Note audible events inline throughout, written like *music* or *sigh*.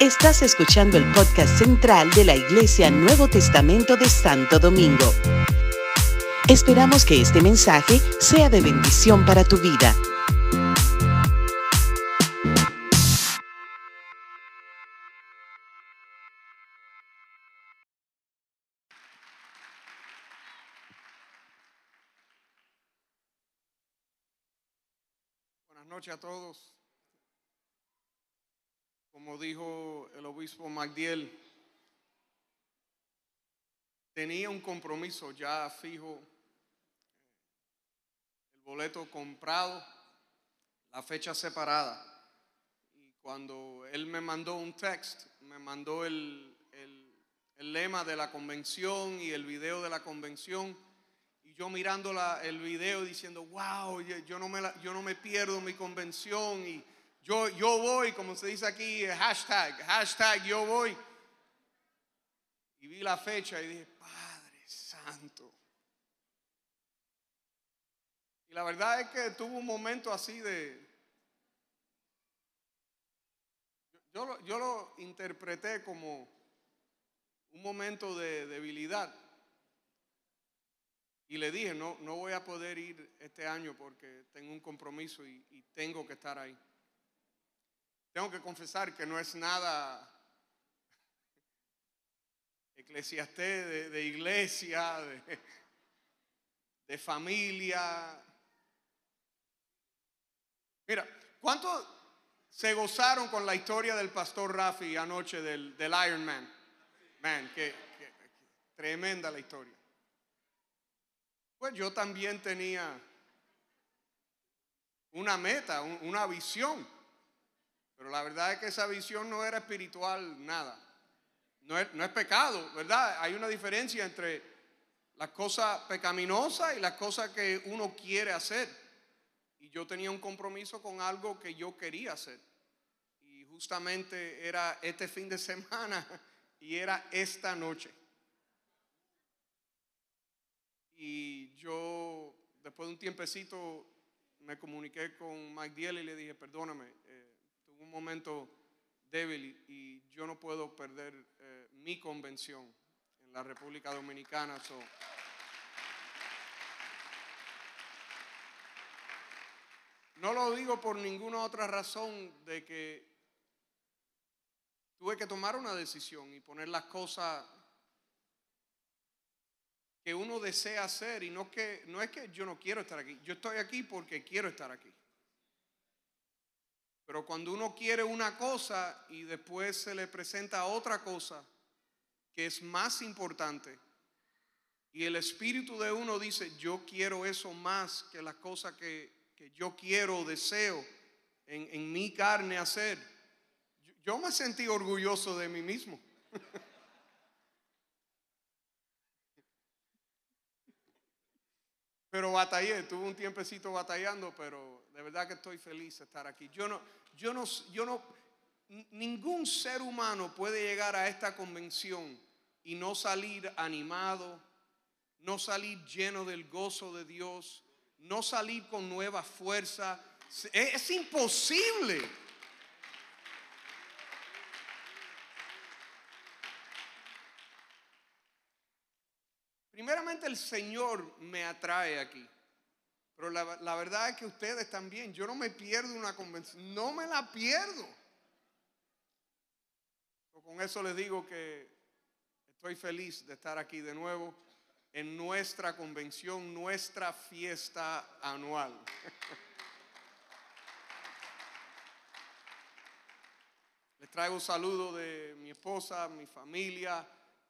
Estás escuchando el podcast central de la Iglesia Nuevo Testamento de Santo Domingo. Esperamos que este mensaje sea de bendición para tu vida. Buenas noches a todos. Como dijo el obispo Magdiel, tenía un compromiso ya fijo, el boleto comprado, la fecha separada. Y cuando él me mandó un text, me mandó el, el- lema de la convención y el video de la convención. Y yo mirando la- el video diciendo, wow, yo, yo no me la- yo no me pierdo mi convención y yo, yo voy, como se dice aquí, hashtag, hashtag yo voy. Y vi la fecha y dije, Padre Santo. Y la verdad es que tuve un momento así de... yo- lo- yo lo interpreté como un momento de debilidad. Y le dije, no, no voy a poder ir este año porque tengo un compromiso y, y tengo que estar ahí. Tengo que confesar que no es nada eclesiastés de, iglesia, de, familia. Mira, ¿cuántos se gozaron con la historia del pastor Rafi anoche del, del Iron Man? Man, que, tremenda la historia. Pues yo también tenía una meta, un- una visión. Pero la verdad es que esa visión no era espiritual, nada. No es, no es pecado, ¿verdad? Hay una diferencia entre las cosas pecaminosas y las cosas que uno quiere hacer. Y yo tenía un compromiso con algo que yo quería hacer. Y justamente era este fin de *laughs* semana y era esta noche. Y yo, después de un tiempecito, me comuniqué con Mike Diel y le dije, perdóname, eh, un momento débil y, yo no puedo perder eh, mi convención en la República Dominicana. no lo digo por ninguna otra razón de que tuve que tomar una decisión y poner las cosas que uno desea hacer y no que no es que yo no quiero estar aquí, yo estoy aquí porque quiero estar aquí. Pero cuando uno quiere una cosa y después se le presenta otra cosa que es más importante y el espíritu de uno dice, yo quiero eso más que las cosas que, que yo quiero o deseo en, en mi carne hacer, yo, yo me sentí orgulloso de mí mismo. *laughs* Pero batallé, tuve un tiempecito batallando, pero de verdad que estoy feliz de estar aquí. Yo no, yo no, yo no, ningún ser humano puede llegar a esta convención y no salir animado, no salir lleno del gozo de Dios, no salir con nueva fuerza. Es, es imposible. Primeramente el Señor me atrae aquí. Pero la, la verdad es que ustedes también, yo no me pierdo una convención, no me la pierdo. Con eso les digo que estoy feliz de estar aquí de nuevo en nuestra convención, nuestra fiesta anual. *laughs* Les traigo saludos de mi esposa, mi familia,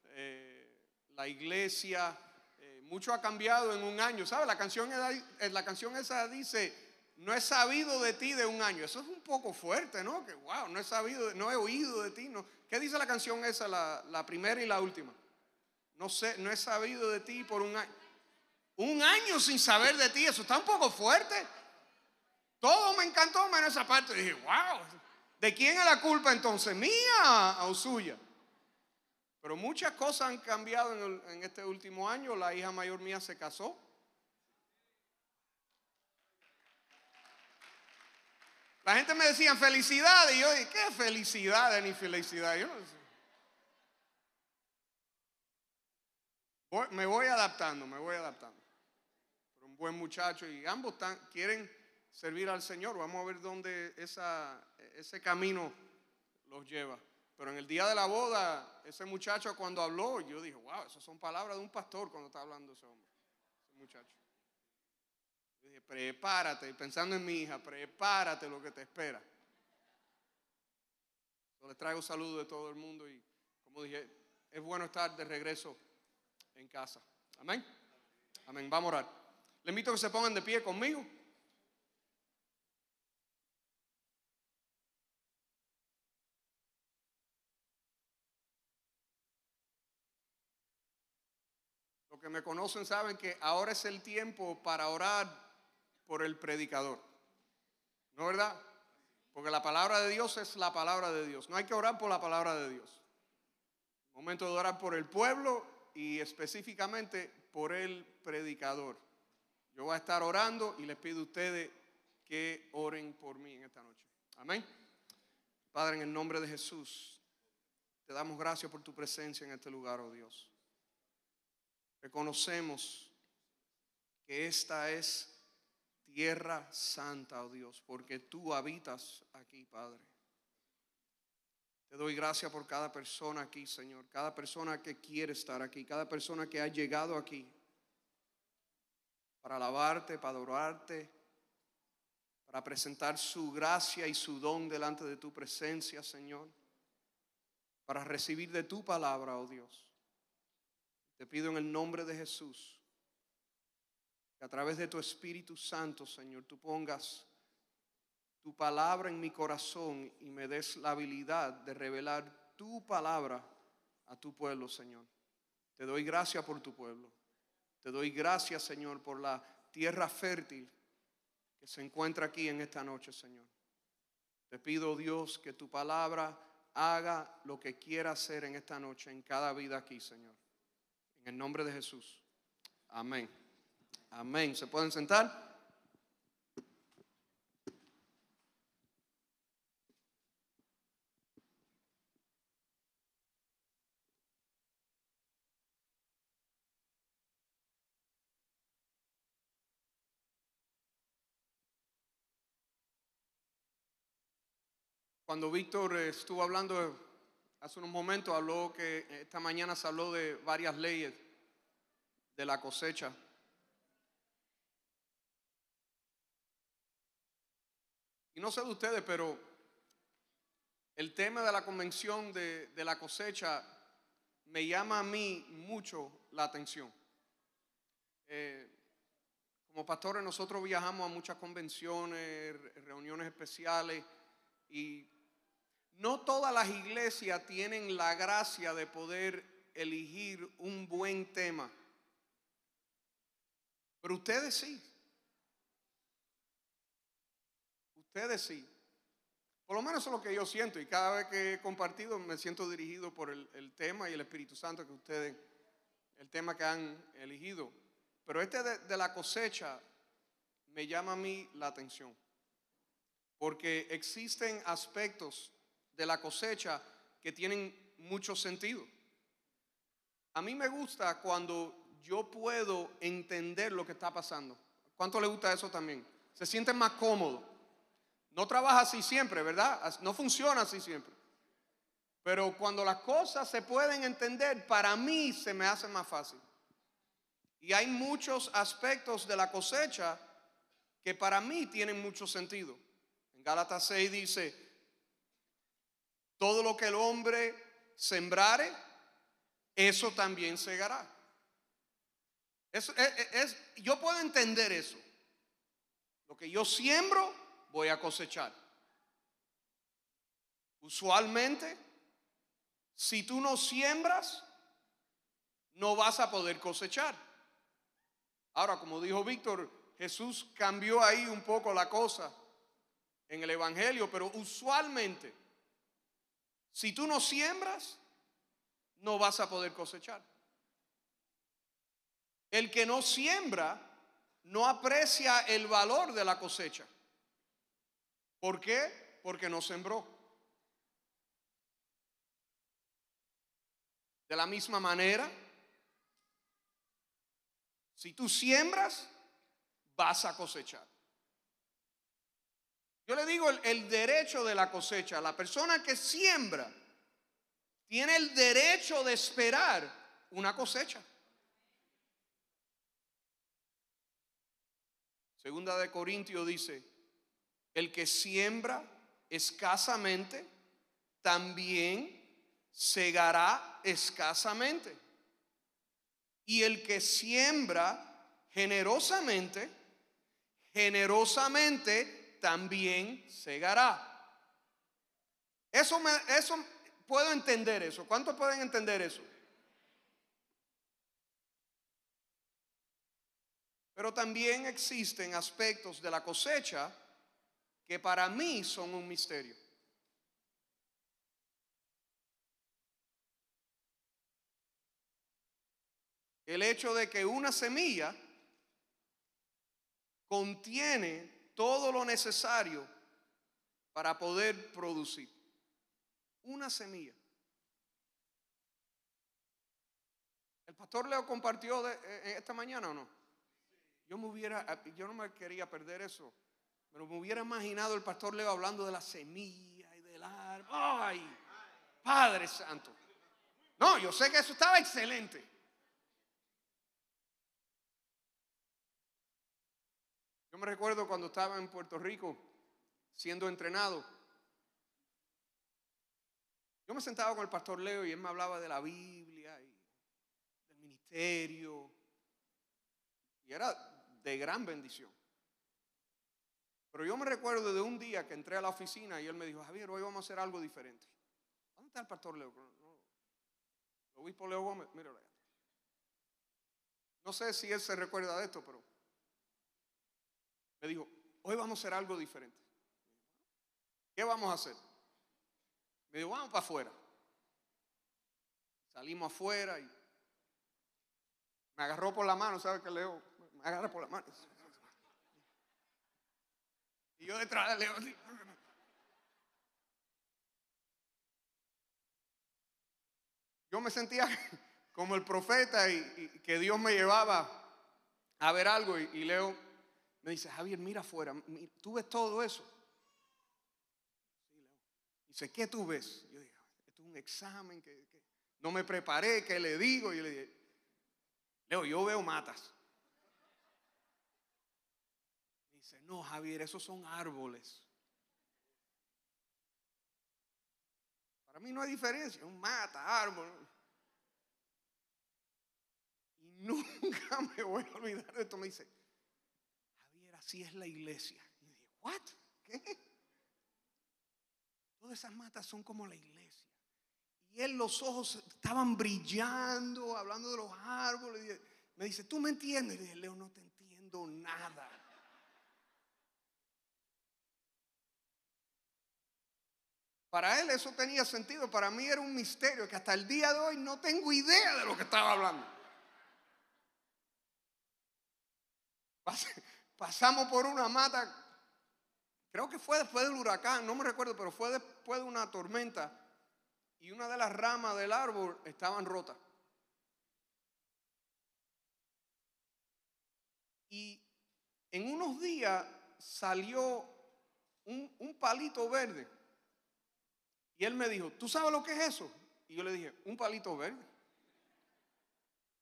eh, la iglesia. Mucho ha cambiado en un año. ¿Sabe? La canción, eh, la canción esa dice, no he sabido de ti de un año. Eso es un poco fuerte, ¿no? Que wow, no he sabido, no he oído de ti. No. ¿Qué dice la canción esa, la, primera y la última? No sé, no he sabido de ti por un año. Un año sin saber de ti, eso está un poco fuerte. Todo me encantó menos esa parte. Dije, wow, ¿de quién es la culpa entonces? ¿Mía o suya? Pero muchas cosas han cambiado en, el- en este último año. La hija mayor mía se casó. La gente me decía felicidades y yo dije, ¿qué felicidades ni felicidad? Yo me voy adaptando, me voy adaptando. Pero un buen muchacho y ambos quieren servir al Señor. Vamos a ver dónde esa, ese camino los lleva. Pero en el día de la boda, ese muchacho cuando habló, yo dije, wow, esas son palabras de un pastor cuando está hablando ese hombre, ese muchacho. Yo dije, prepárate, pensando en mi hija, prepárate lo que te espera. Yo les traigo saludos de todo el mundo y como dije, es bueno estar de regreso en casa. Amén. Amén. Vamos a orar. Les invito a que se pongan de pie conmigo. Que me conocen saben que ahora es el tiempo para orar por el predicador. ¿No verdad? Porque la palabra de Dios es la palabra de Dios. No hay que orar por la palabra de Dios. Momento de orar por el pueblo y específicamente por el predicador. Yo voy a estar orando y les pido a ustedes que oren por mí en esta noche. Amén. Padre, en el nombre de Jesús, te damos gracias por tu presencia en este lugar, oh Dios. Reconocemos que esta es tierra santa, oh Dios, porque tú habitas aquí, Padre. Te doy gracias por cada persona aquí, Señor. Cada persona que quiere estar aquí. Cada persona que ha llegado aquí. Para alabarte, para adorarte. Para presentar su gracia y su don delante de tu presencia, Señor. Para recibir de tu palabra, oh Dios. Te pido en el nombre de Jesús. Que a través de tu Espíritu Santo, Señor, tú pongas tu palabra en mi corazón y me des la habilidad de revelar tu palabra a tu pueblo, Señor. Te doy gracias por tu pueblo. Te doy gracias, Señor, por la tierra fértil que se encuentra aquí en esta noche, Señor. Te pido, Dios, que tu palabra haga lo que quiera hacer en esta noche, en cada vida aquí, Señor. En el nombre de Jesús. Amén. Amén. ¿Se pueden sentar? Cuando Víctor estuvo hablando hace unos momentos, habló que esta mañana se habló de varias leyes de la cosecha. Y no sé de ustedes, pero el tema de la convención de, la cosecha me llama a mí mucho la atención. Eh, como pastores nosotros viajamos a muchas convenciones, reuniones especiales y no todas las iglesias tienen la gracia de poder elegir un buen tema. Pero ustedes sí. Ustedes sí. Por lo menos eso es lo que yo siento y cada vez que he compartido me siento dirigido por el, tema y el Espíritu Santo que ustedes, el tema que han elegido. Pero este de la cosecha me llama a mí la atención. Porque existen aspectos de la cosecha que tienen mucho sentido. A mí me gusta cuando yo puedo entender lo que está pasando. ¿Cuánto le gusta eso también? Se siente más cómodo. No trabaja así siempre, ¿verdad? No funciona así siempre. Pero cuando las cosas se pueden entender, para mí se me hace más fácil. Y hay muchos aspectos de la cosecha que para mí tienen mucho sentido. En Gálatas 6 dice, todo lo que el hombre sembrare, eso también segará. Es, es, yo puedo entender eso. Lo que yo siembro, voy a cosechar. Usualmente, si tú no siembras, no vas a poder cosechar. Ahora, como dijo Víctor, Jesús cambió ahí un poco la cosa en el Evangelio, pero usualmente si tú no siembras, no vas a poder cosechar. El que no siembra no aprecia el valor de la cosecha. ¿Por qué? Porque no sembró. De la misma manera, si tú siembras, vas a cosechar. Yo le digo el, derecho de la cosecha. La persona que siembra tiene el derecho de esperar una cosecha. Segunda de Corintios dice, el que siembra escasamente, también segará escasamente. Y el que siembra generosamente, generosamente también segará. Eso, me, eso puedo entender eso. ¿Cuántos pueden entender eso? Pero también existen aspectos de la cosecha que para mí son un misterio. El hecho de que una semilla contiene todo lo necesario para poder producir. Una semilla. ¿El pastor Leo compartió de, eh, esta mañana o no? Yo me hubiera, yo no me quería perder eso, pero me hubiera imaginado el pastor Leo hablando de la semilla y del árbol. ¡Ay! Padre Santo. No, yo sé que eso estaba excelente. Yo me recuerdo cuando estaba en Puerto Rico siendo entrenado. Yo me sentaba con el pastor Leo y él me hablaba de la Biblia y del ministerio. Y era de gran bendición. Pero yo me recuerdo de un día que entré a la oficina y él me dijo, Javier, hoy vamos a hacer algo diferente. ¿Dónde está el pastor Leo? El obispo Leo Gómez, míralo allá. No sé si él se recuerda de esto, pero me dijo, hoy vamos a hacer algo diferente. ¿Qué vamos a hacer? Me dijo, vamos para afuera. Salimos afuera y me agarró por la mano, ¿sabe qué Leo? Me agarra por la mano. Y yo detrás de Leo Yo me sentía como el profeta y, que Dios me llevaba a ver algo y, Leo me dice, Javier, mira afuera, ¿tú ves todo eso? Sí, Leo. Dice, ¿qué tú ves? Yo digo, esto es un examen que, no me preparé, ¿qué le digo? Y yo le dije, Leo, yo veo matas. Dice, no, Javier, esos son árboles. Para mí no hay diferencia, un mata, árbol. Y *laughs* nunca me voy a olvidar de esto. Me dice, así es la iglesia. Y dije, ¿what? ¿Qué? Todas esas matas son como la iglesia. Y él los ojos estaban brillando, hablando de los árboles. Me dice, ¿tú me entiendes? Y dije, Leo, no te entiendo nada. Para él eso tenía sentido, para mí era un misterio que hasta el día de hoy no tengo idea de lo que estaba hablando. Pasamos por una mata, creo que fue después del huracán, no me recuerdo, pero fue después de una tormenta y una de las ramas del árbol estaban rotas. Y en unos días salió un, un palito verde y él me dijo, ¿tú sabes lo que es eso? Y yo le dije, un palito verde.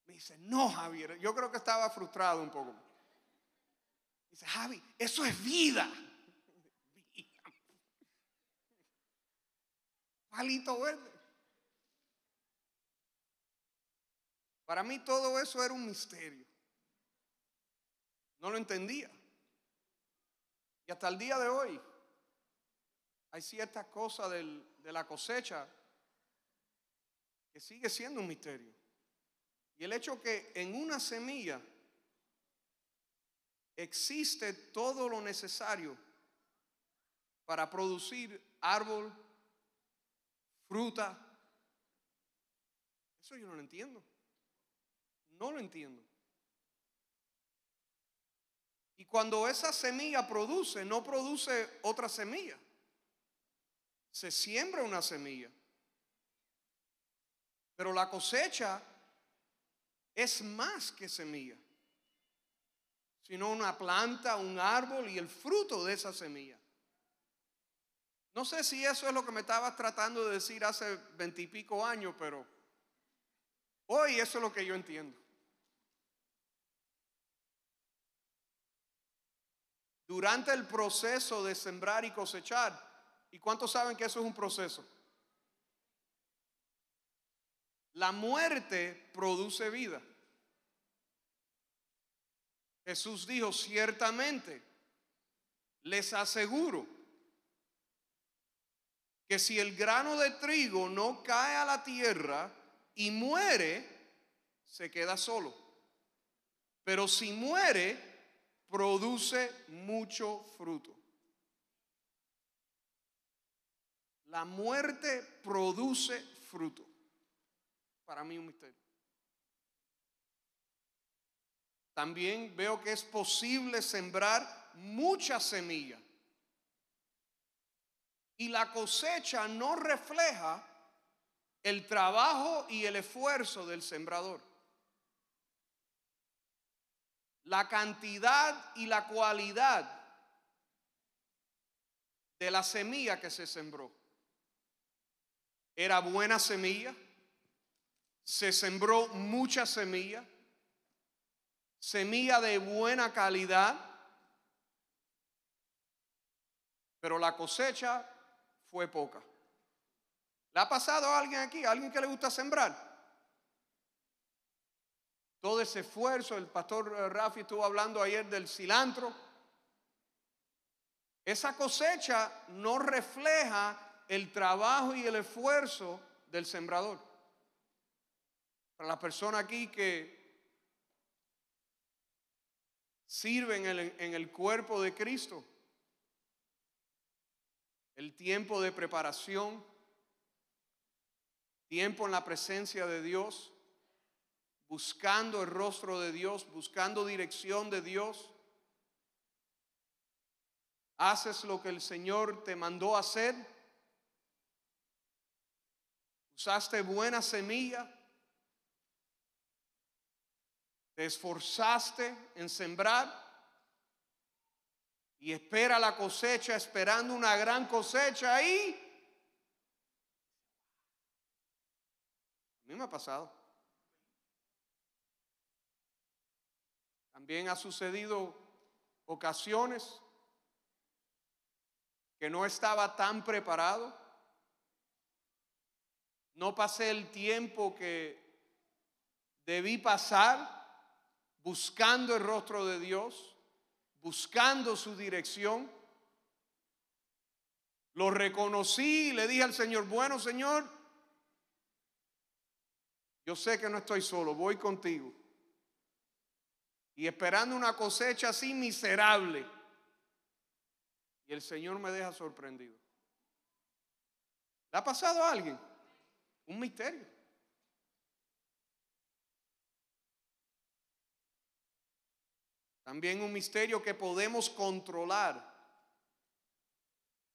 Me dice, no, Javier, yo creo que estaba frustrado un poco. Dice, Javi, eso es vida. Palito verde. Para mí todo eso era un misterio. No lo entendía. Y hasta el día de hoy hay ciertas cosas de la cosecha que sigue siendo un misterio. Y el hecho que en una semilla existe todo lo necesario para producir árbol, fruta, eso yo no lo entiendo. No lo entiendo. Y cuando esa semilla produce, no produce otra semilla. Se siembra una semilla. Pero la cosecha es más que semilla, sino una planta, un árbol y el fruto de esa semilla. No sé si eso es lo que me estabas tratando de decir hace veintipico años, pero hoy eso es lo que yo entiendo. Durante el proceso de sembrar y cosechar, ¿y cuántos saben que eso es un proceso? La muerte produce vida. Jesús dijo, ciertamente, les aseguro que si el grano de trigo no cae a la tierra y muere, se queda solo. Pero si muere, produce mucho fruto. La muerte produce fruto. Para mí un misterio. También veo que es posible sembrar mucha semilla. Y la cosecha no refleja el trabajo y el esfuerzo del sembrador. La cantidad y la cualidad de la semilla que se sembró. Era buena semilla, se sembró mucha semilla, semilla de buena calidad, pero la cosecha fue poca. ¿Le ha pasado a alguien aquí, a alguien que le gusta sembrar? Todo ese esfuerzo, el pastor Rafi estuvo hablando ayer del cilantro. Esa cosecha no refleja el trabajo y el esfuerzo del sembrador. Para las personas aquí que sirven en el, cuerpo de Cristo. El tiempo de preparación, tiempo en la presencia de Dios, buscando el rostro de Dios, buscando dirección de Dios. Haces lo que el Señor te mandó hacer. Usaste buena semilla. Te esforzaste en sembrar y espera la cosecha esperando una gran cosecha ahí. A mí me ha pasado. También ha sucedido ocasiones que no estaba tan preparado. No pasé el tiempo que debí pasar buscando el rostro de Dios, buscando su dirección. Lo reconocí y le dije al Señor, bueno Señor, yo sé que no estoy solo, voy contigo. Y esperando una cosecha así miserable. Y el Señor me deja sorprendido. ¿Le ha pasado a alguien? Un misterio. También un misterio que podemos controlar.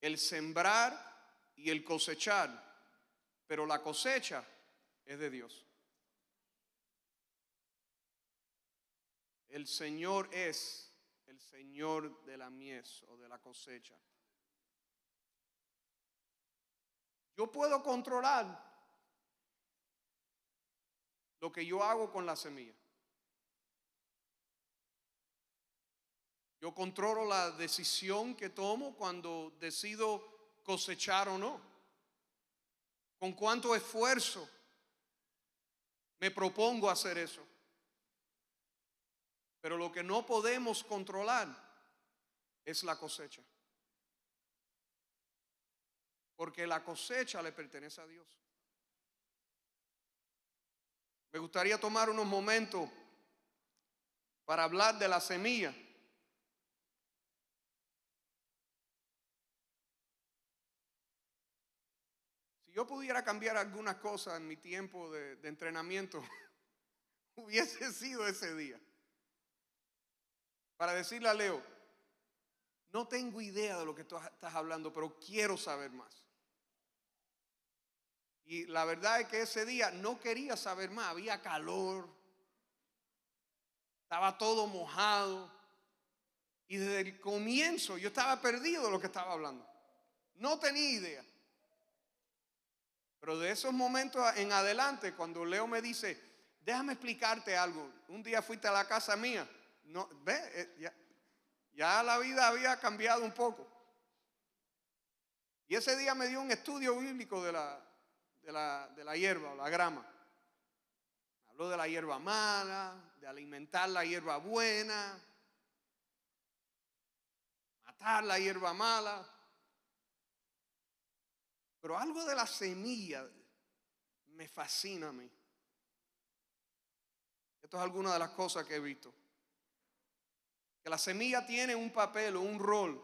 El sembrar y el cosechar. Pero la cosecha es de Dios. El Señor es el Señor de la mies o de la cosecha. Yo puedo controlar lo que yo hago con la semilla. Yo controlo la decisión que tomo cuando decido cosechar o no. Con cuánto esfuerzo me propongo hacer eso. Pero lo que no podemos controlar es la cosecha. Porque la cosecha le pertenece a Dios. Me gustaría tomar unos momentos para hablar de la semilla. Yo pudiera cambiar algunas cosas en mi tiempo de, entrenamiento, *laughs* hubiese sido ese día. para decirle a Leo, no tengo idea de lo que tú estás hablando, pero quiero saber más. Y la verdad es que ese día no quería saber más, había calor, estaba todo mojado. Y desde el comienzo yo estaba perdido de lo que estaba hablando. No tenía idea. Pero de esos momentos en adelante, cuando Leo me dice, déjame explicarte algo. Un día fuiste a la casa mía. No, ve, eh, ya, la vida había cambiado un poco. Y ese día me dio un estudio bíblico de la, de la, de la hierba la grama. Habló de la hierba mala, de alimentar la hierba buena, matar la hierba mala. Pero algo de la semilla me fascina a mí. Esto es alguna de las cosas que he visto. Que la semilla tiene un papel o un rol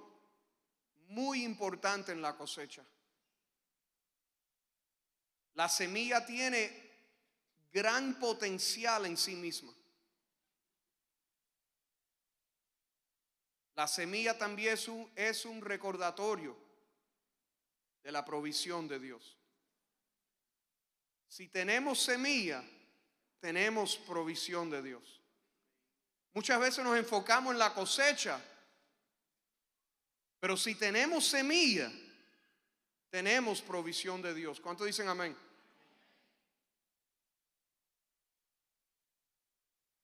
muy importante en la cosecha. La semilla tiene gran potencial en sí misma. La semilla también es un, es un recordatorio de la provisión de Dios. Si tenemos semilla, tenemos provisión de Dios. Muchas veces nos enfocamos en la cosecha, pero si tenemos semilla, tenemos provisión de Dios. ¿Cuántos dicen amén?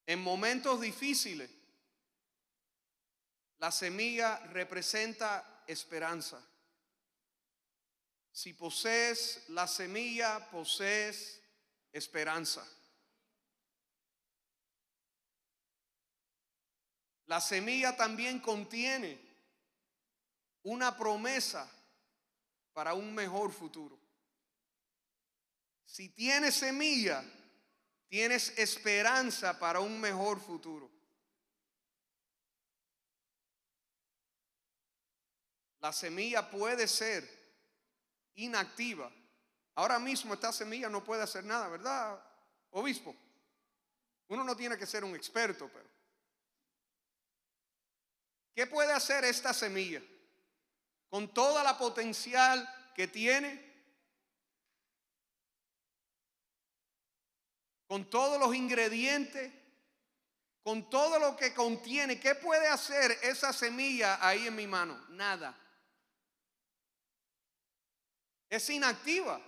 En momentos difíciles, la semilla representa esperanza. Si posees la semilla, posees esperanza. La semilla también contiene una promesa para un mejor futuro. Si tienes semilla, tienes esperanza para un mejor futuro. La semilla puede ser inactiva. Ahora mismo esta semilla no puede hacer nada, ¿verdad, obispo? Uno no tiene que ser un experto, pero ¿Qué puede hacer esta semilla? Con toda la potencial que tiene, con todos los ingredientes, con todo lo que contiene, ¿qué puede hacer esa semilla ahí en mi mano? Nada. Es inactiva.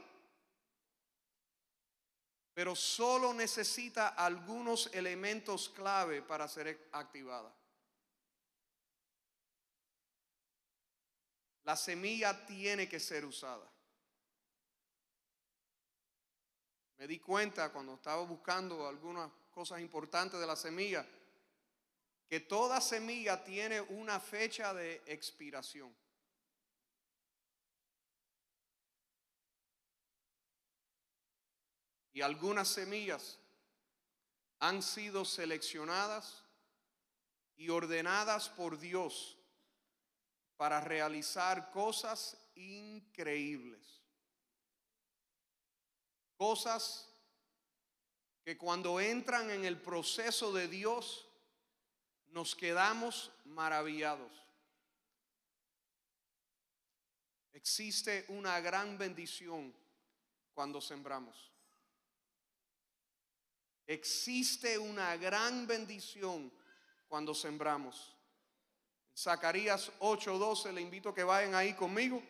Pero solo necesita algunos elementos clave para ser activada. La semilla tiene que ser usada. Me di cuenta cuando estaba buscando algunas cosas importantes de la semilla, que toda semilla tiene una fecha de expiración. Y algunas semillas han sido seleccionadas y ordenadas por Dios para realizar cosas increíbles. Cosas que cuando entran en el proceso de Dios nos quedamos maravillados. Existe una gran bendición cuando sembramos. Existe una gran bendición cuando sembramos. Zacarías 8:12, le invito a que vayan ahí conmigo.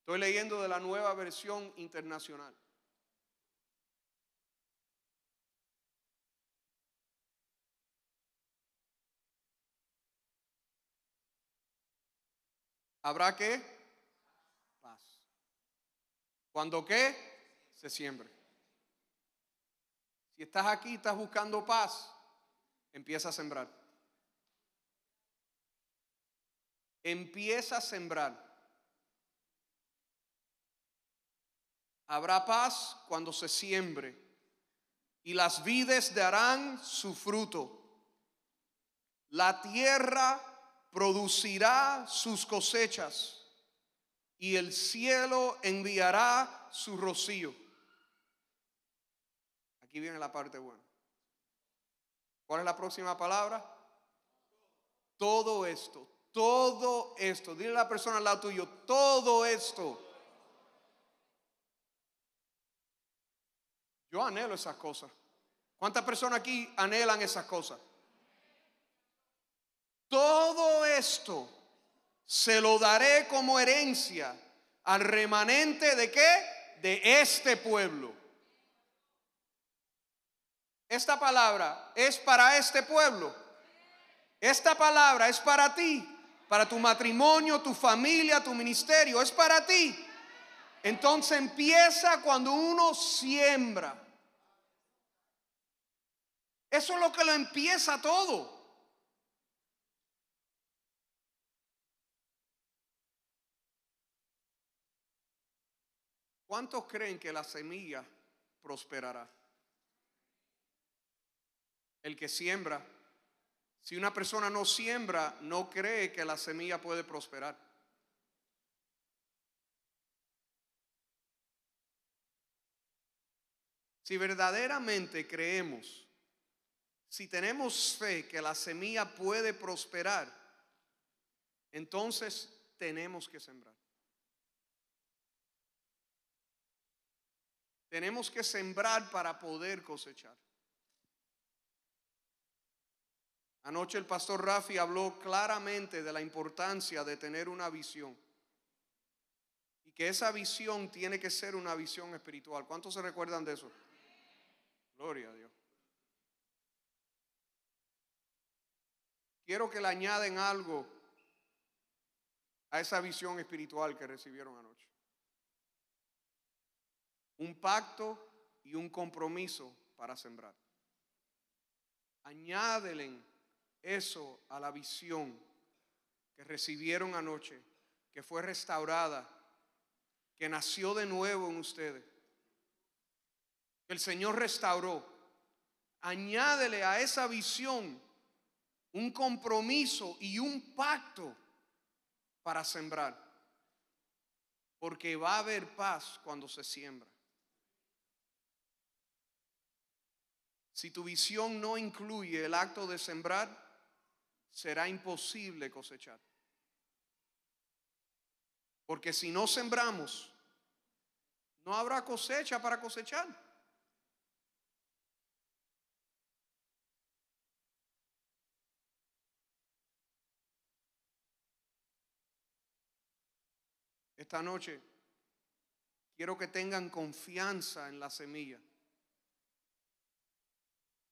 Estoy leyendo de la nueva versión internacional. ¿Habrá qué? Paz. ¿Cuándo qué? Se siembre. Si estás aquí, estás buscando paz, empieza a sembrar. empieza a sembrar. Habrá paz cuando se siembre y las vides darán su fruto. La tierra producirá sus cosechas y el cielo enviará su rocío. Aquí viene la parte buena. ¿Cuál es la próxima palabra? todo esto, todo esto, dile a la persona al lado tuyo, todo esto. Yo anhelo esas cosas. ¿Cuántas personas aquí anhelan esas cosas? Todo esto se lo daré como herencia al remanente de qué? De este pueblo. Esta palabra es para este pueblo. Esta palabra es para ti, para tu matrimonio, tu familia, tu ministerio, es para ti. Entonces empieza cuando uno siembra. Eso es lo que lo empieza todo. ¿Cuántos creen que la semilla prosperará? El que siembra. Si una persona no siembra, no cree que la semilla puede prosperar. Si verdaderamente creemos, si tenemos fe que la semilla puede prosperar, entonces tenemos que sembrar. Tenemos que sembrar para poder cosechar. Anoche el pastor Rafi habló claramente de la importancia de tener una visión. Y que esa visión tiene que ser una visión espiritual. ¿Cuántos se recuerdan de eso? Gloria a Dios. Quiero que le añaden algo a esa visión espiritual que recibieron anoche un pacto y un compromiso para sembrar. Añádelen eso a la visión que recibieron anoche, que fue restaurada, que nació de nuevo en ustedes, el Señor restauró. Añádele a esa visión un compromiso y un pacto para sembrar, porque va a haber paz cuando se siembra. Si tu visión no incluye el acto de sembrar, será imposible cosechar. Porque si no sembramos, no habrá cosecha para cosechar. Esta noche quiero que tengan confianza en la semilla.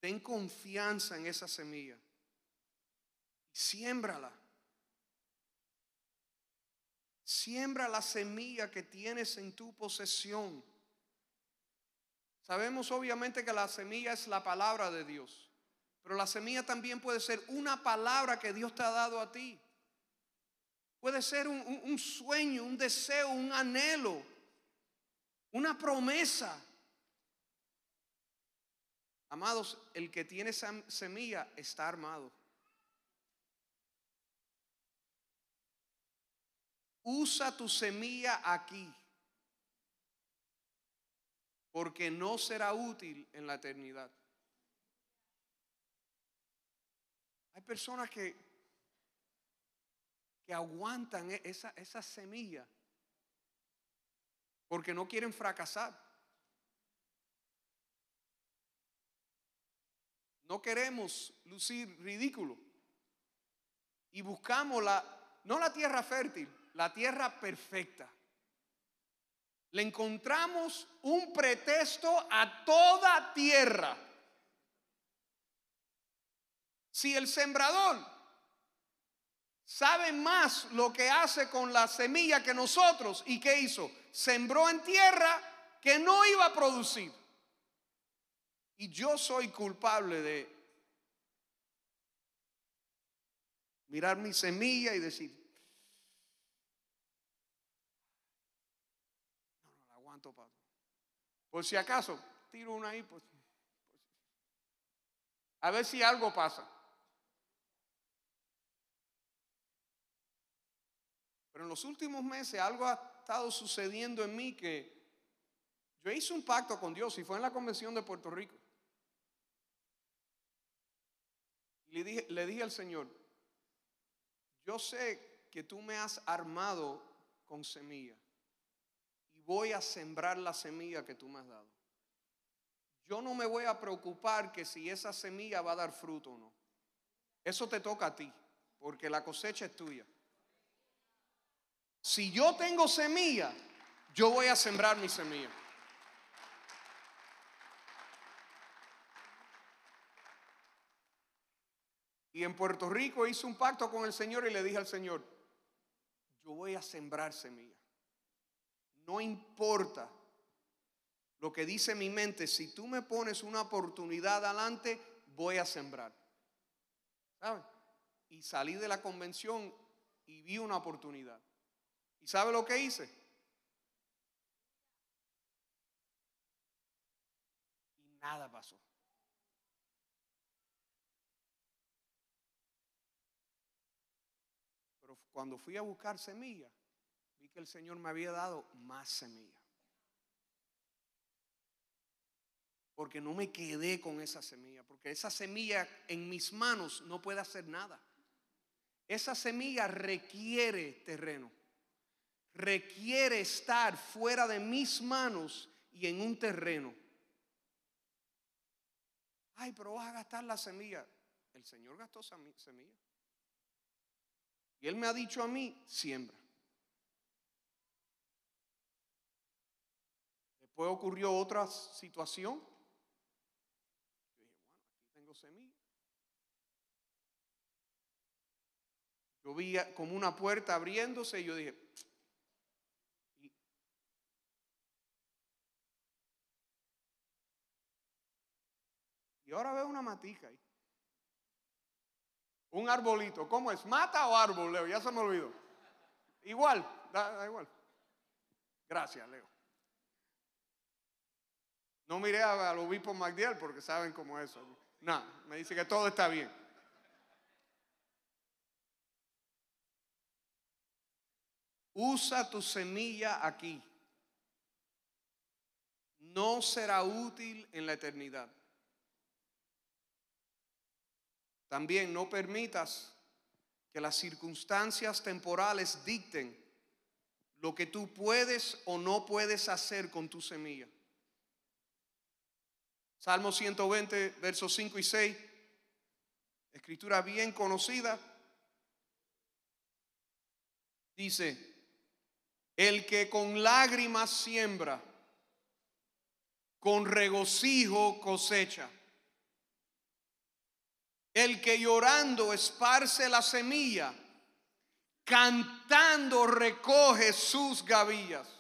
Ten confianza en esa semilla. Siémbrala. Siembra la semilla que tienes en tu posesión. Sabemos obviamente que la semilla es la palabra de Dios. Pero la semilla también puede ser una palabra que Dios te ha dado a ti. Puede ser un, un sueño, un deseo, un anhelo, una promesa. Amados, el que tiene semilla está armado. Usa tu semilla aquí, porque no será útil en la eternidad. Hay personas que, que aguantan e-, esa, esa semilla porque no quieren fracasar. No queremos lucir ridículo. Y buscamos la, no la tierra fértil, la tierra perfecta. Le encontramos un pretexto a toda tierra. Si el sembrador sabe más lo que hace con la semilla que nosotros, ¿y qué hizo? Sembró en tierra que no iba a producir. Y yo soy culpable de mirar mi semilla y decir, no, no la aguanto, Pablo. Por si acaso, tiro una ahí, pues, pues, a ver si algo pasa. Pero en los últimos meses algo ha estado sucediendo en mí que yo hice un pacto con Dios y fue en la convención de Puerto Rico. le dije, le dije al Señor, yo sé que tú me has armado con semilla voy a sembrar la semilla que tú me has dado. Yo no me voy a preocupar que si esa semilla va a dar fruto o no. Eso te toca a ti, porque la cosecha es tuya. Si yo tengo semilla, yo voy a sembrar mi semilla. Y en Puerto Rico hice un pacto con el Señor y le dije al Señor, yo voy a sembrar semilla. No importa lo que dice mi mente, si tú me pones una oportunidad adelante, voy a sembrar. ¿Sabe? Y salí de la convención y vi una oportunidad. ¿Y sabe lo que hice? Y nada pasó. cuando fui a buscar semilla, vi que el Señor me había dado más semilla. Porque no me quedé con esa semilla, porque esa semilla en mis manos no puede hacer nada. Esa semilla requiere terreno, requiere estar fuera de mis manos y en un terreno. Ay, pero vas a gastar la semilla. El Señor gastó semilla. Y Él me ha dicho a mí, siembra. Después ocurrió otra situación. Yo dije, bueno, aquí tengo semilla. Yo vi como una puerta abriéndose y yo dije, y, ahora veo una matica ahí. Un arbolito. ¿Cómo es? ¿Mata o árbol, Leo? Ya se me olvidó. Igual, da, igual. Gracias, Leo. No miré al obispo Magdiel porque saben cómo es eso. No, me dice que todo está bien. Usa tu semilla aquí. No será útil en la eternidad. También no permitas que las circunstancias temporales dicten lo que tú puedes o no puedes hacer con tu semilla. Salmo 120, versos 5 y 6, escritura bien conocida, dice, el que con lágrimas siembra, con regocijo cosecha. El que llorando esparce la semilla, cantando recoge sus gavillas.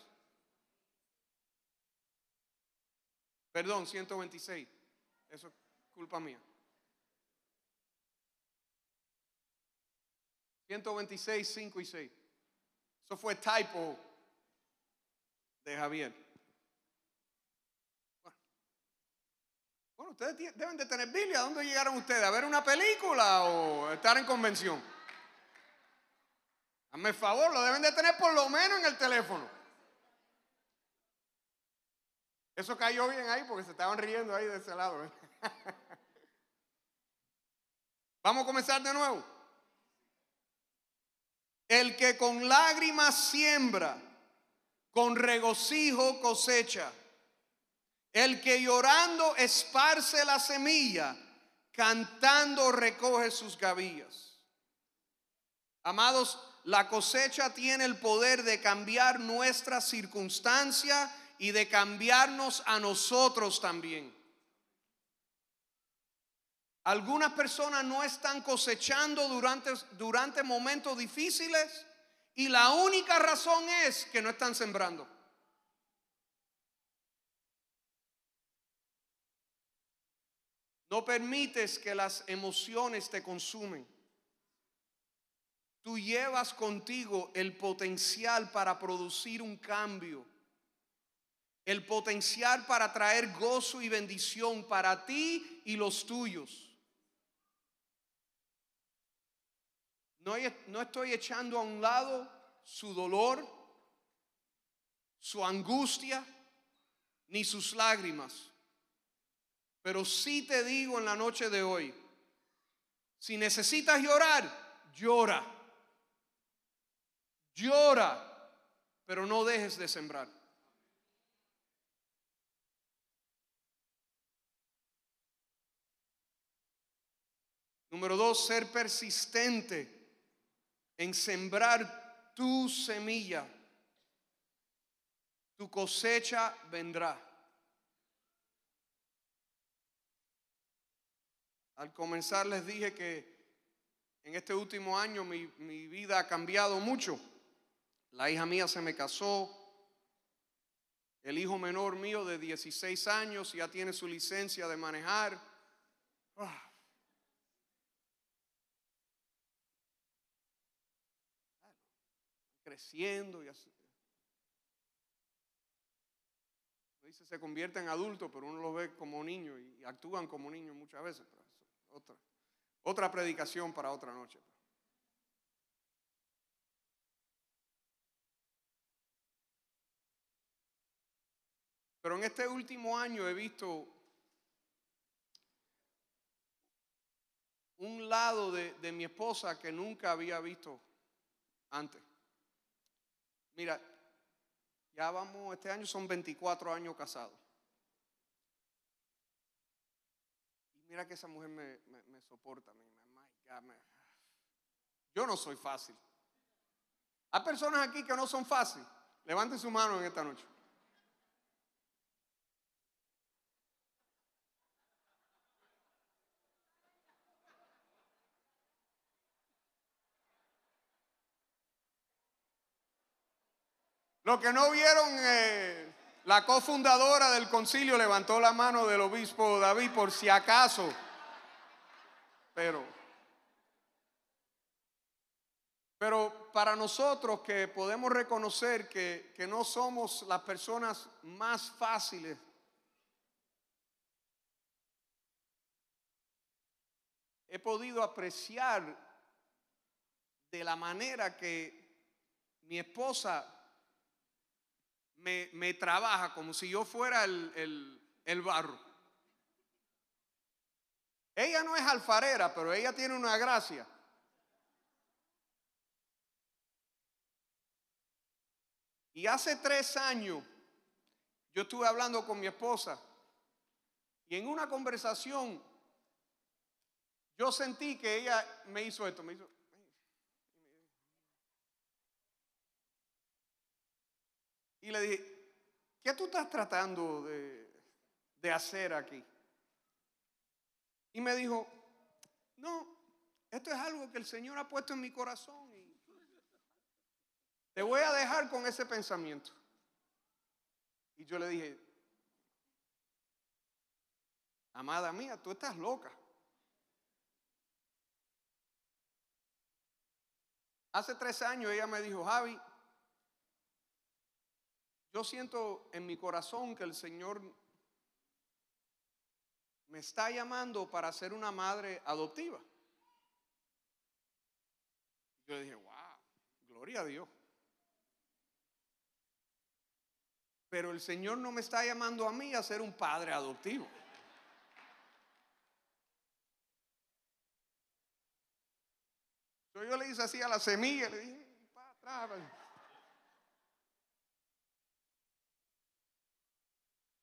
Perdón, 126. Eso es culpa mía. 126, 5 y 6. Eso fue typo de Javier. Bueno, ustedes deben de tener Biblia. ¿Dónde llegaron ustedes? ¿A ver una película o estar en convención? Hazme el favor, lo deben de tener por lo menos en el teléfono. Eso cayó bien ahí porque se estaban riendo ahí de ese lado. ¿eh? *laughs* Vamos a comenzar de nuevo. El que con lágrimas siembra, con regocijo cosecha. El que llorando esparce la semilla, cantando recoge sus gavillas. Amados, la cosecha tiene el poder de cambiar nuestra circunstancia y de cambiarnos a nosotros también. Algunas personas no están cosechando durante, durante momentos difíciles y la única razón es que no están sembrando. No permites que las emociones te consumen. Tú llevas contigo el potencial para producir un cambio. El potencial para traer gozo y bendición para ti y los tuyos. No, no estoy echando a un lado su dolor, su angustia, ni sus lágrimas. Pero sí te digo en la noche de hoy, si necesitas llorar, llora. Llora, pero no dejes de sembrar. Número dos, ser persistente en sembrar tu semilla. Tu cosecha vendrá. Al comenzar les dije que en este último año mi, mi, vida ha cambiado mucho. La hija mía se me casó. El hijo menor mío de 16 años ya tiene su licencia de manejar. Ah. Creciendo y así. Dice, se convierte en adulto, pero uno lo ve como niño y actúan como niños muchas veces. Otra, otra predicación para otra noche. Pero en este último año he visto un lado de, de, mi esposa que nunca había visto antes. Mira, ya vamos, este año son 24 años casados. mira que esa mujer me, soporta. yo no soy fácil. Hay personas aquí que no son fáciles. Levanten su mano en esta noche. Los que no vieron eh, la cofundadora del concilio levantó la mano del obispo David por si acaso. Pero, pero para nosotros que podemos reconocer que, que no somos las personas más fáciles he podido apreciar de la manera que mi esposa me, trabaja como si yo fuera el, el barro. Ella no es alfarera, pero ella tiene una gracia. Y hace tres años yo estuve hablando con mi esposa y en una conversación yo sentí que ella me hizo esto, me hizo, Y le dije, ¿qué tú estás tratando de, hacer aquí? Y me dijo, no, esto es algo que el Señor ha puesto en mi corazón te voy a dejar con ese pensamiento. Y yo le dije, amada mía, tú estás loca. Hace tres años ella me dijo, Javi, yo siento en mi corazón que el Señor me está llamando para ser una madre adoptiva. Yo dije, wow, gloria a Dios. Pero el Señor no me está llamando a mí a ser un padre adoptivo. yo le hice así a la semilla, le dije, para atrás.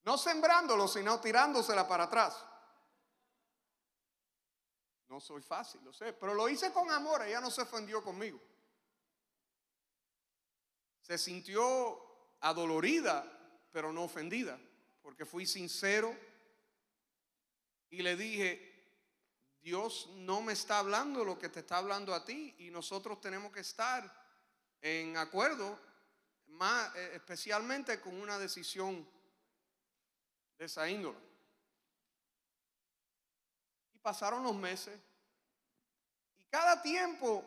No sembrándolo, sino tirándosela para atrás. No soy fácil, lo sé, pero lo hice con amor, ella no se ofendió conmigo. Se sintió adolorida, pero no ofendida, porque fui sincero y le dije, Dios no me está hablando lo que te está hablando a ti y nosotros tenemos que estar en acuerdo, más eh, especialmente con una decisión de esa índole. Y pasaron los meses y cada tiempo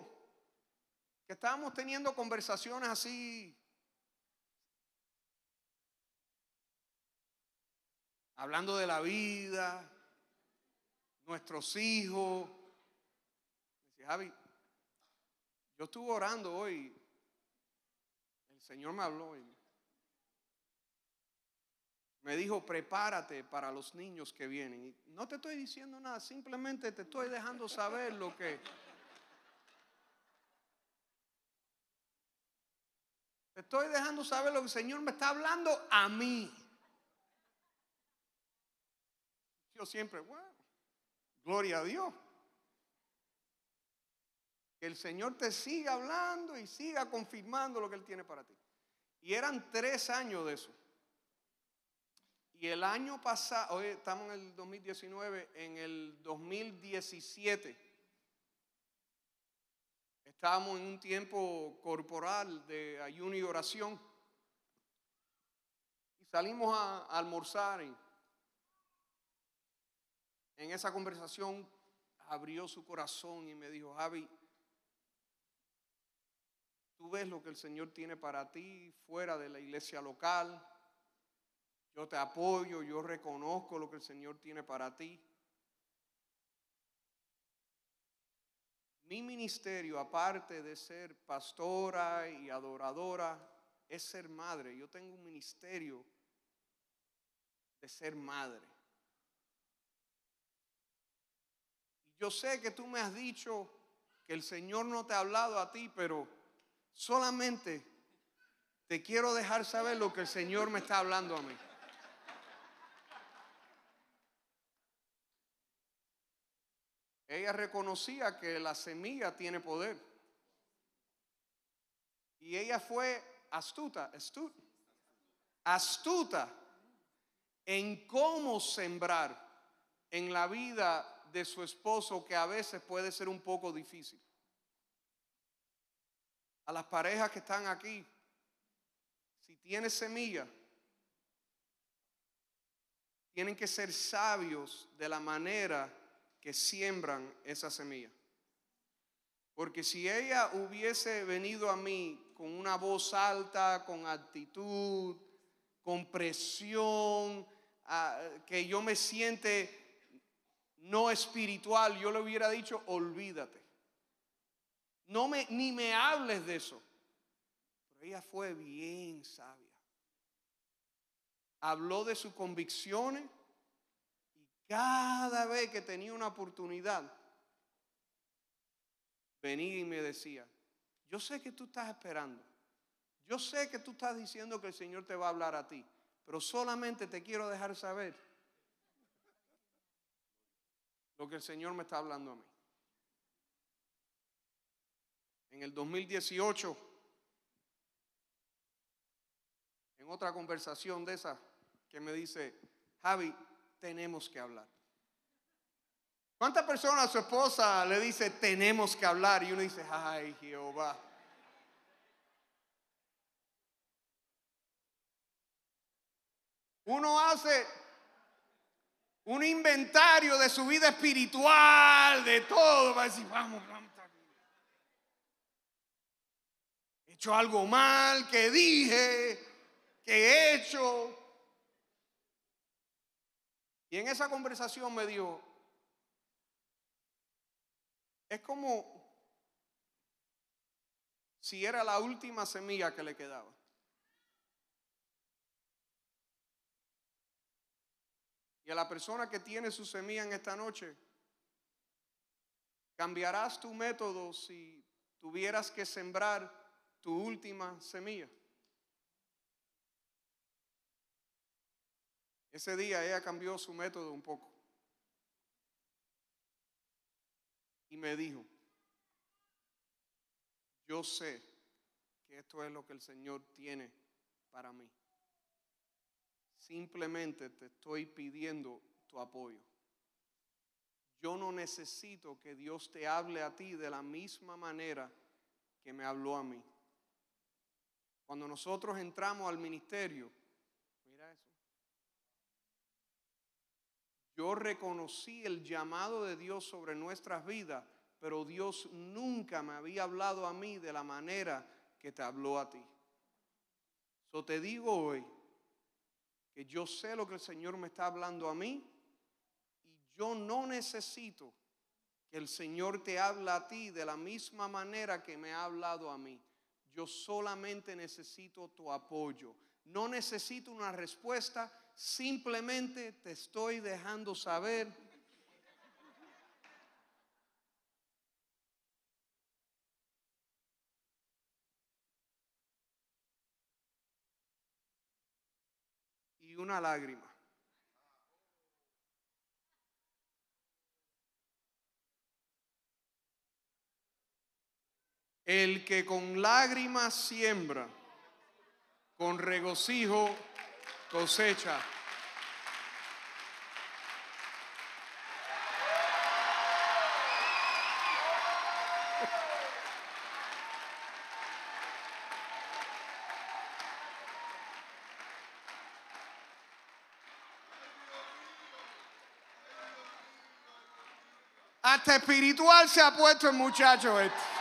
que estábamos teniendo conversaciones así, hablando de la vida, nuestros hijos, decía Javi, yo estuve orando hoy, el Señor me habló y me dijo, prepárate para los niños que vienen. Y no te estoy diciendo nada, simplemente te estoy dejando saber lo que... estoy dejando saber lo que el Señor me está hablando a mí. Yo siempre, bueno, gloria a Dios. Que el Señor te siga hablando y siga confirmando lo que Él tiene para ti. Y eran tres años de eso. Y el año pasado, hoy estamos en el 2019, en el 2017, estábamos en un tiempo corporal de ayuno y oración. Y salimos a, almorzar en esa conversación abrió su corazón y me dijo, Javi, tú ves lo que el Señor tiene para ti fuera de la iglesia local yo te apoyo, yo reconozco lo que el Señor tiene para ti. Mi ministerio, aparte de ser pastora y adoradora, es ser madre. Yo tengo un ministerio de ser madre. Yo sé que tú me has dicho que el Señor no te ha hablado a ti, pero solamente te quiero dejar saber lo que el Señor me está hablando a mí. Ella reconocía que la semilla tiene poder. Y ella fue astuta, astuta, astuta en cómo sembrar en la vida de su esposo que a veces puede ser un poco difícil. A las parejas que están aquí, si tienes semilla, tienen que ser sabios de la manera que siembran esa semilla. Porque si ella hubiese venido a mí con una voz alta, con actitud, con presión, que yo me siente no espiritual, yo le hubiera dicho, olvídate. No me, ni me hables de eso. Pero ella fue bien sabia. Habló de sus convicciones, cada vez que tenía una oportunidad, venía y me decía, yo sé que tú estás esperando, yo sé que tú estás diciendo que el Señor te va a hablar a ti, pero solamente te quiero dejar saber lo que el Señor me está hablando a mí. En el 2018, en otra conversación de esa, que me dice, Javi, tenemos que hablar. ¿Cuántas personas a su esposa le dice tenemos que hablar? Y uno dice, ay Jehová. Uno hace un inventario de su vida espiritual, de todo, va a decir, vamos, vamos. He hecho algo mal, que dije, que he hecho. Y en esa conversación me dijo, es como si era la última semilla que le quedaba. Y a la persona que tiene su semilla en esta noche, ¿cambiarás tu método si tuvieras que sembrar tu última semilla? Ese día ella cambió su método un poco. Y me dijo, yo sé que esto es lo que el Señor tiene para mí. Simplemente te estoy pidiendo tu apoyo. Yo no necesito que Dios te hable a ti de la misma manera que me habló a mí. Cuando nosotros entramos al ministerio, Yo reconocí el llamado de Dios sobre nuestras vidas, pero Dios nunca me había hablado a mí de la manera que te habló a ti. So te digo hoy que yo sé lo que el Señor me está hablando a mí y yo no necesito que el Señor te hable a ti de la misma manera que me ha hablado a mí. Yo solamente necesito tu apoyo. No necesito una respuesta, simplemente te estoy dejando saber. Y una lágrima. El que con lágrimas siembra, con regocijo cosecha. Hasta espiritual se ha puesto el muchacho este.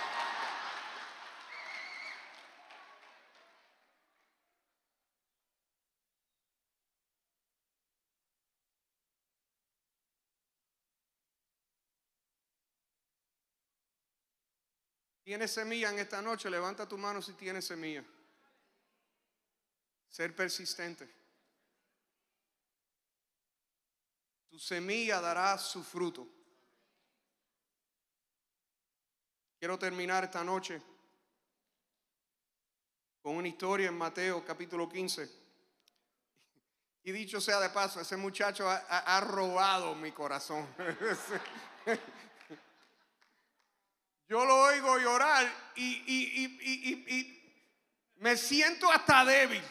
¿Tienes semilla en esta noche? Levanta tu mano si tienes semilla. Ser persistente. Tu semilla dará su fruto. Quiero terminar esta noche con una historia en Mateo capítulo 15. Y dicho sea de paso, ese muchacho ha, robado mi corazón. *laughs* Yo lo oigo llorar y, me siento hasta débil.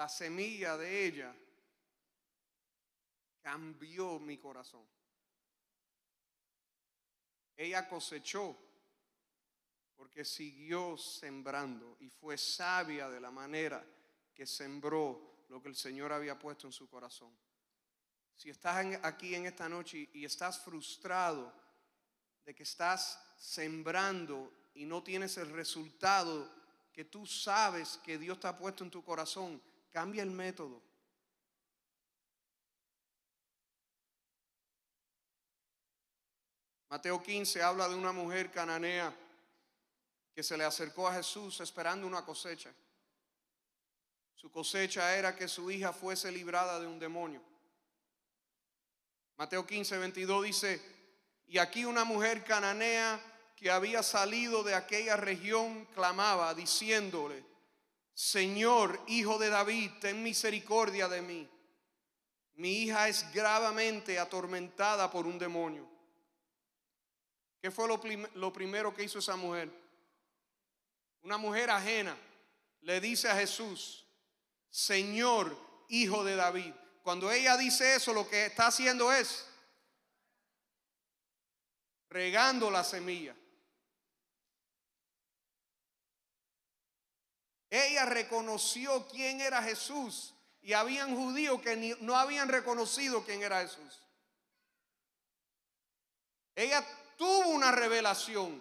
la semilla de ella cambió mi corazón. Ella cosechó porque siguió sembrando y fue sabia de la manera que sembró lo que el Señor había puesto en su corazón. Si estás aquí en esta noche y estás frustrado de que estás sembrando y no tienes el resultado que tú sabes que Dios te ha puesto en tu corazón, Cambia el método. Mateo 15 habla de una mujer cananea que se le acercó a Jesús esperando una cosecha. Su cosecha era que su hija fuese librada de un demonio. Mateo 15, 22 dice, y aquí una mujer cananea que había salido de aquella región clamaba diciéndole, Señor, hijo de David, ten misericordia de mí. Mi hija es gravemente atormentada por un demonio. ¿Qué fue lo, primero que hizo esa mujer? Una mujer ajena le dice a Jesús, Señor, hijo de David. Cuando ella dice eso, lo que está haciendo es regando la semilla. Ella reconoció quién era Jesús y habían judíos que no habían reconocido quién era Jesús. Ella tuvo una revelación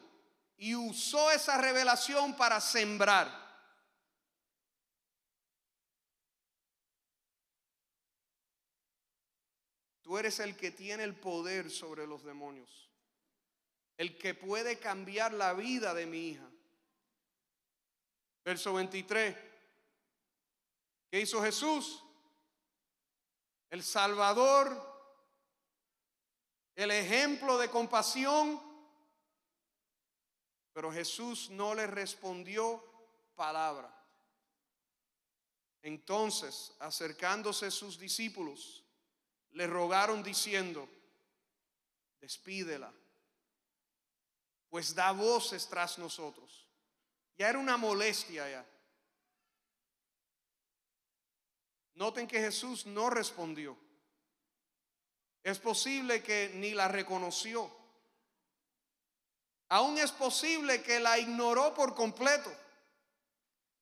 y usó esa revelación para sembrar. Tú eres el que tiene el poder sobre los demonios, el que puede cambiar la vida de mi hija. Verso 23. ¿Qué hizo Jesús? El Salvador, el ejemplo de compasión. Pero Jesús no le respondió palabra. Entonces, acercándose sus discípulos, le rogaron diciendo, despídela, pues da voces tras nosotros. Ya era una molestia ya. Noten que Jesús no respondió. Es posible que ni la reconoció. Aún es posible que la ignoró por completo.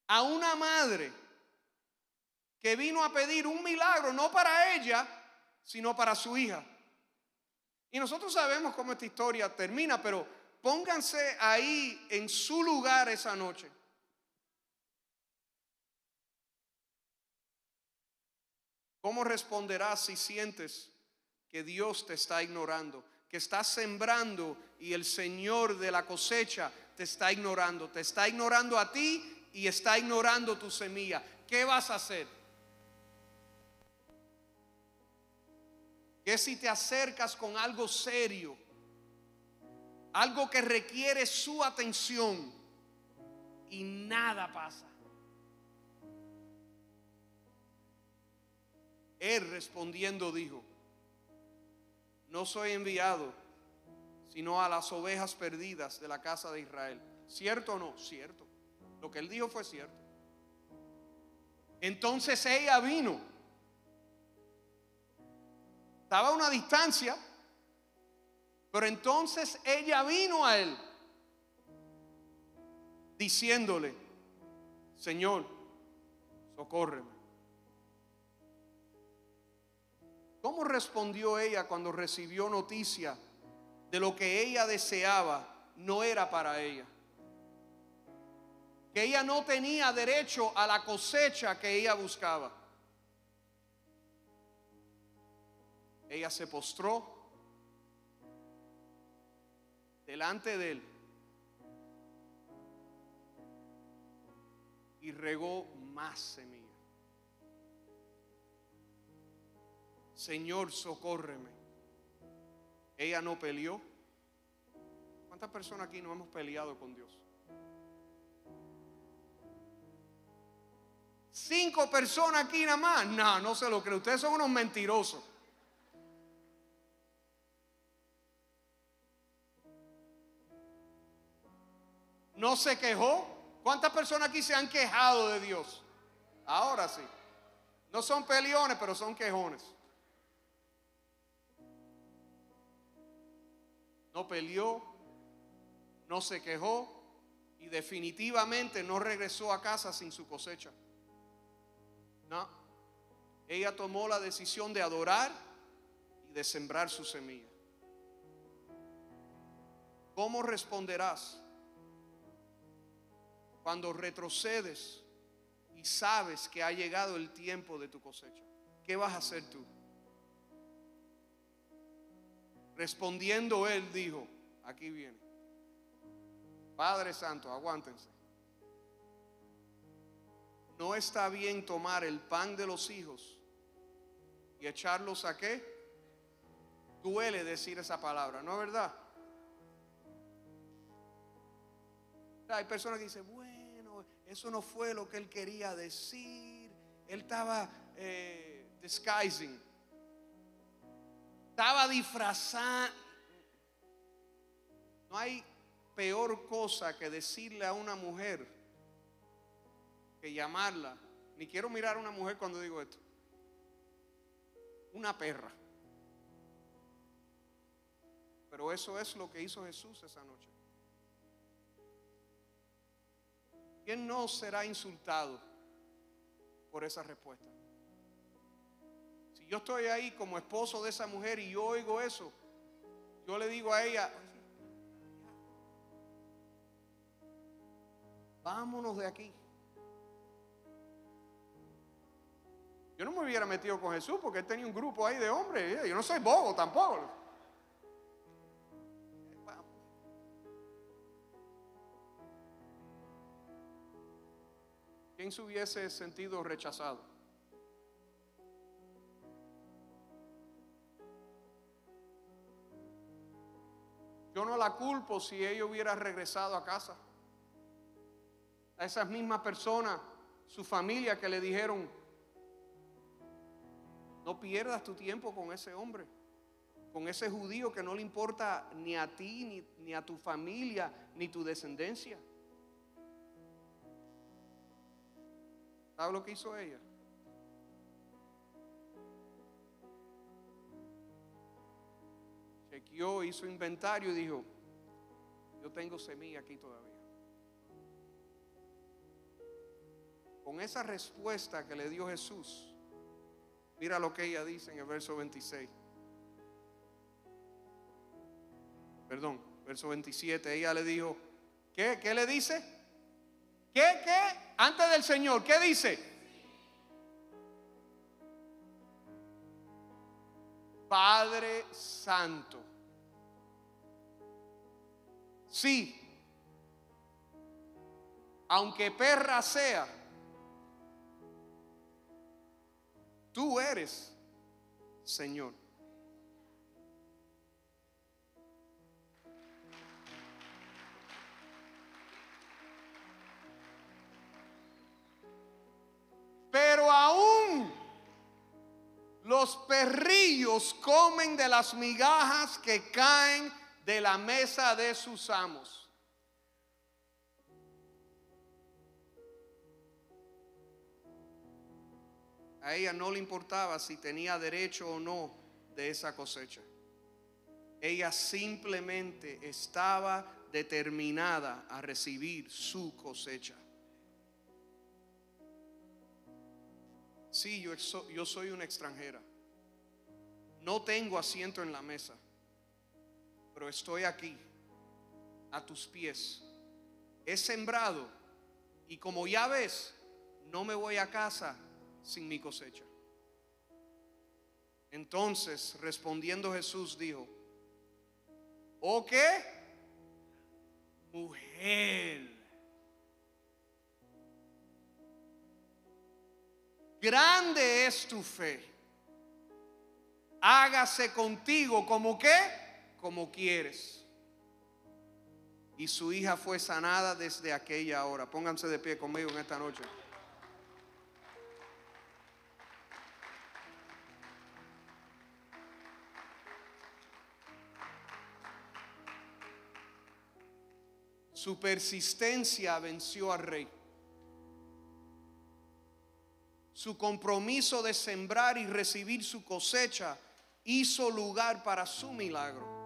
A una madre que vino a pedir un milagro, no para ella, sino para su hija. Y nosotros sabemos cómo esta historia termina, pero Pónganse ahí en su lugar esa noche. ¿Cómo responderás si sientes que Dios te está ignorando? Que estás sembrando y el Señor de la cosecha te está ignorando. Te está ignorando a ti y está ignorando tu semilla. ¿Qué vas a hacer? que si te acercas con algo serio, algo que requiere su atención y nada pasa. Él respondiendo dijo, no soy enviado sino a las ovejas perdidas de la casa de Israel. ¿Cierto o no? Cierto. Lo que él dijo fue cierto. Entonces ella vino. Estaba a una distancia, pero entonces ella vino a él diciéndole, Señor, socórreme. ¿Cómo respondió ella cuando recibió noticia de lo que ella deseaba no era para ella? Que ella no tenía derecho a la cosecha que ella buscaba. Ella se postró delante de él y regó más semillas. Señor, socórreme. Ella no peleó. ¿Cuántas personas aquí no hemos peleado con Dios? Cinco personas aquí nada más. No, no se lo creo. Ustedes son unos mentirosos. No se quejó. ¿Cuántas personas aquí se han quejado de Dios? Ahora sí. No son peleones, pero son quejones. No peleó, no se quejó y definitivamente no regresó a casa sin su cosecha. No, ella tomó la decisión de adorar y de sembrar su semilla. ¿Cómo responderás cuando retrocedes y sabes que ha llegado el tiempo de tu cosecha? ¿Qué vas a hacer tú? Respondiendo él dijo, aquí viene, Padre Santo, aguántense. No está bien tomar el pan de los hijos y echarlos a qué? Duele decir esa palabra, ¿no es verdad? Hay personas que dicen, bueno, eso no fue lo que él quería decir. Él estaba eh, disguising estaba disfrazado. No hay peor cosa que decirle a una mujer que llamarla. Ni quiero mirar a una mujer cuando digo esto. Una perra. Pero eso es lo que hizo Jesús esa noche. ¿Quién no será insultado por esa respuesta? Yo estoy ahí como esposo de esa mujer y yo oigo eso, yo le digo a ella, vámonos de aquí. Yo no me hubiera metido con Jesús porque él tenía un grupo ahí de hombres. Yo no soy bobo tampoco. ¿Quién se hubiese sentido rechazado? Yo no la culpo si ella hubiera regresado a casa. A esas mismas personas, su familia que le dijeron, no pierdas tu tiempo con ese hombre, con ese judío que no le importa ni a ti, ni, ni a tu familia, ni tu descendencia. ¿Sabes lo que hizo ella? Chequeó, hizo inventario y dijo, yo tengo semilla aquí todavía. Con esa respuesta que le dio Jesús, mira lo que ella dice en el verso 26. Perdón, verso 27, ella le dijo, ¿qué? ¿Qué le dice? ¿Qué? ¿Qué? Antes del Señor, ¿qué dice? Padre Santo. Sí, aunque perra sea, tú eres Señor. Pero aún los perrillos comen de las migajas que caen de la mesa de sus amos. A ella no le importaba si tenía derecho o no de esa cosecha. Ella simplemente estaba determinada a recibir su cosecha. Sí, yo, yo soy una extranjera. No tengo asiento en la mesa, pero estoy aquí, a tus pies. He sembrado y como ya ves, no me voy a casa sin mi cosecha. Entonces, respondiendo Jesús, dijo, ¿o qué? Mujer. Grande es tu fe. Hágase contigo como que, como quieres. Y su hija fue sanada desde aquella hora. Pónganse de pie conmigo en esta noche. Su persistencia venció al rey. Su compromiso de sembrar y recibir su cosecha hizo lugar para su milagro.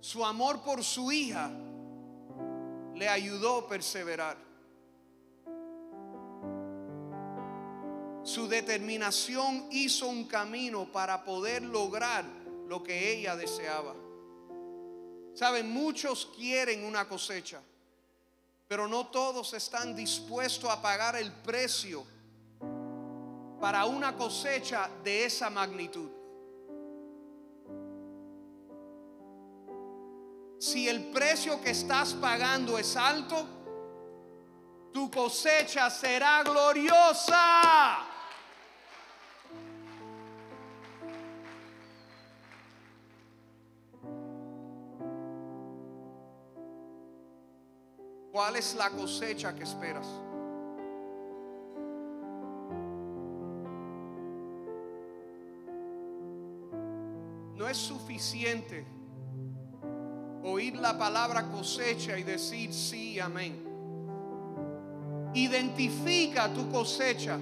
Su amor por su hija le ayudó a perseverar. Su determinación hizo un camino para poder lograr lo que ella deseaba. Saben, muchos quieren una cosecha, pero no todos están dispuestos a pagar el precio para una cosecha de esa magnitud. Si el precio que estás pagando es alto, tu cosecha será gloriosa. ¿Cuál es la cosecha que esperas? No es suficiente oír la palabra cosecha y decir sí, amén. Identifica tu cosecha.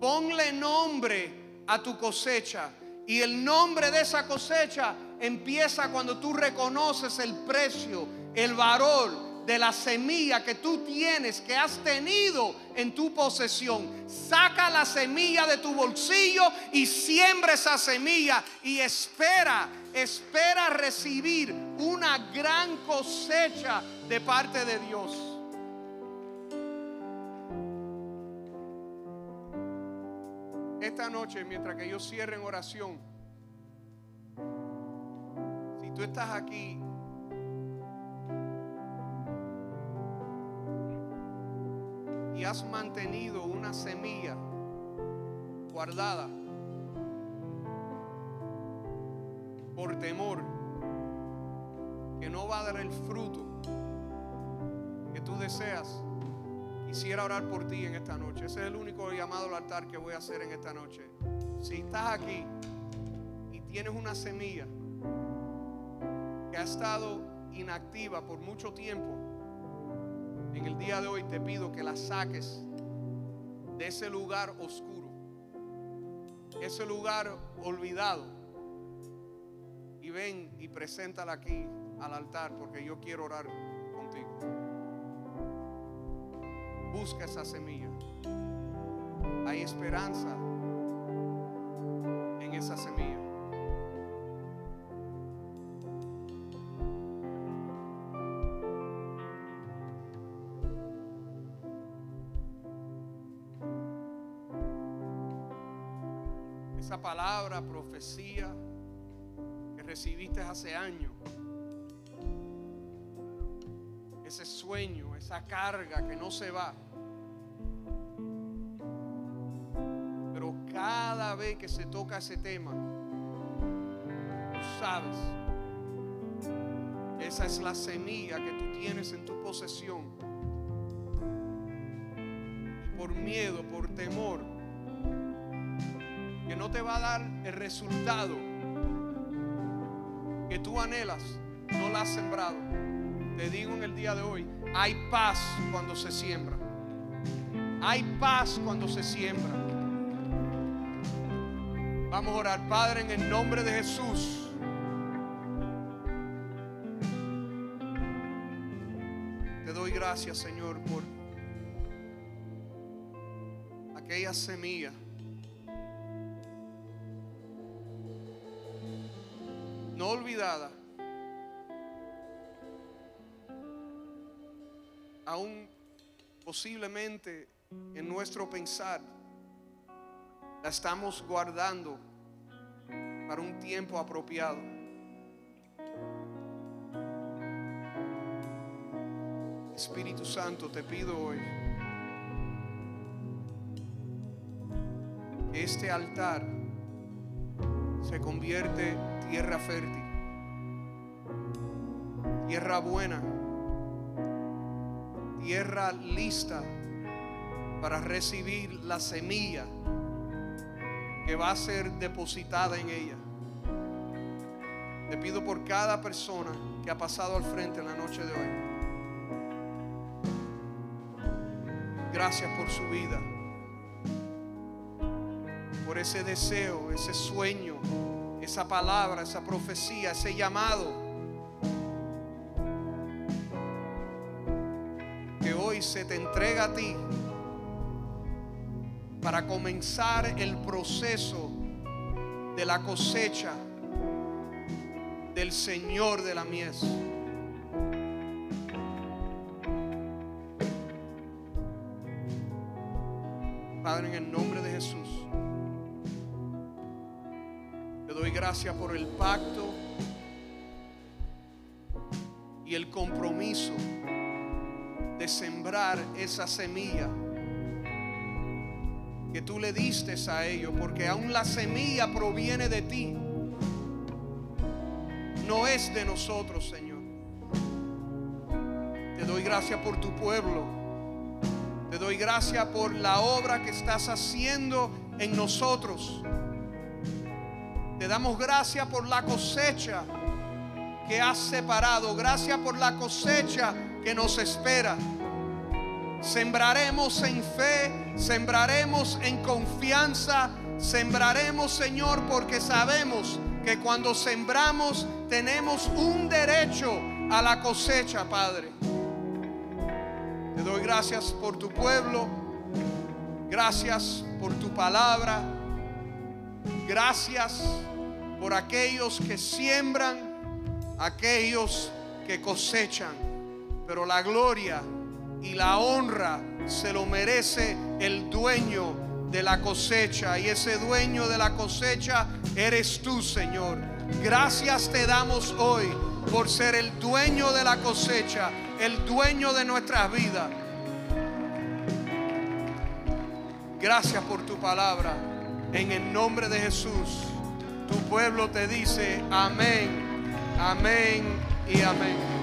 Ponle nombre a tu cosecha. Y el nombre de esa cosecha empieza cuando tú reconoces el precio, el valor de la semilla que tú tienes, que has tenido en tu posesión. Saca la semilla de tu bolsillo y siembra esa semilla y espera, espera recibir una gran cosecha de parte de Dios. Esta noche, mientras que yo cierre en oración, si tú estás aquí y has mantenido una semilla guardada por temor que no va a dar el fruto que tú deseas, quisiera orar por ti en esta noche. Ese es el único llamado al altar que voy a hacer en esta noche. Si estás aquí y tienes una semilla que ha estado inactiva por mucho tiempo, en el día de hoy te pido que la saques de ese lugar oscuro, ese lugar olvidado. Y ven y preséntala aquí al altar porque yo quiero orar contigo. Busca esa semilla. Hay esperanza en esa semilla. Palabra, profecía que recibiste hace años. Ese sueño, esa carga que no se va. Pero cada vez que se toca ese tema, tú sabes, esa es la semilla que tú tienes en tu posesión. Y por miedo, por temor, te va a dar el resultado que tú anhelas, no la has sembrado. Te digo en el día de hoy, hay paz cuando se siembra. Hay paz cuando se siembra. Vamos a orar, Padre, en el nombre de Jesús. Te doy gracias, Señor, por aquella semilla. Aún posiblemente en nuestro pensar la estamos guardando para un tiempo apropiado. Espíritu Santo, te pido hoy que este altar se convierte tierra fértil, tierra buena, tierra lista para recibir la semilla que va a ser depositada en ella. Te pido por cada persona que ha pasado al frente en la noche de hoy. Gracias por su vida, por ese deseo, ese sueño, esa palabra, esa profecía, ese llamado. Se te entrega a ti para comenzar el proceso de la cosecha del Señor de la mies. Padre, en el nombre de Jesús, te doy gracias por el pacto y el compromiso esa semilla que tú le diste a ellos, porque aún la semilla proviene de ti, no es de nosotros, Señor. Te doy gracias por tu pueblo, te doy gracias por la obra que estás haciendo en nosotros. Te damos gracias por la cosecha que has separado, gracias por la cosecha que nos espera. Sembraremos en fe, sembraremos en confianza, sembraremos, Señor, porque sabemos que cuando sembramos tenemos un derecho a la cosecha, Padre. Te doy gracias por tu pueblo, gracias por tu palabra, gracias por aquellos que siembran, aquellos que cosechan, pero la gloria y la honra se lo merece el dueño de la cosecha. Y ese dueño de la cosecha eres tú, Señor. Gracias te damos hoy por ser el dueño de la cosecha, el dueño de nuestras vidas. Gracias por tu palabra. En el nombre de Jesús, tu pueblo te dice amén, amén y amén.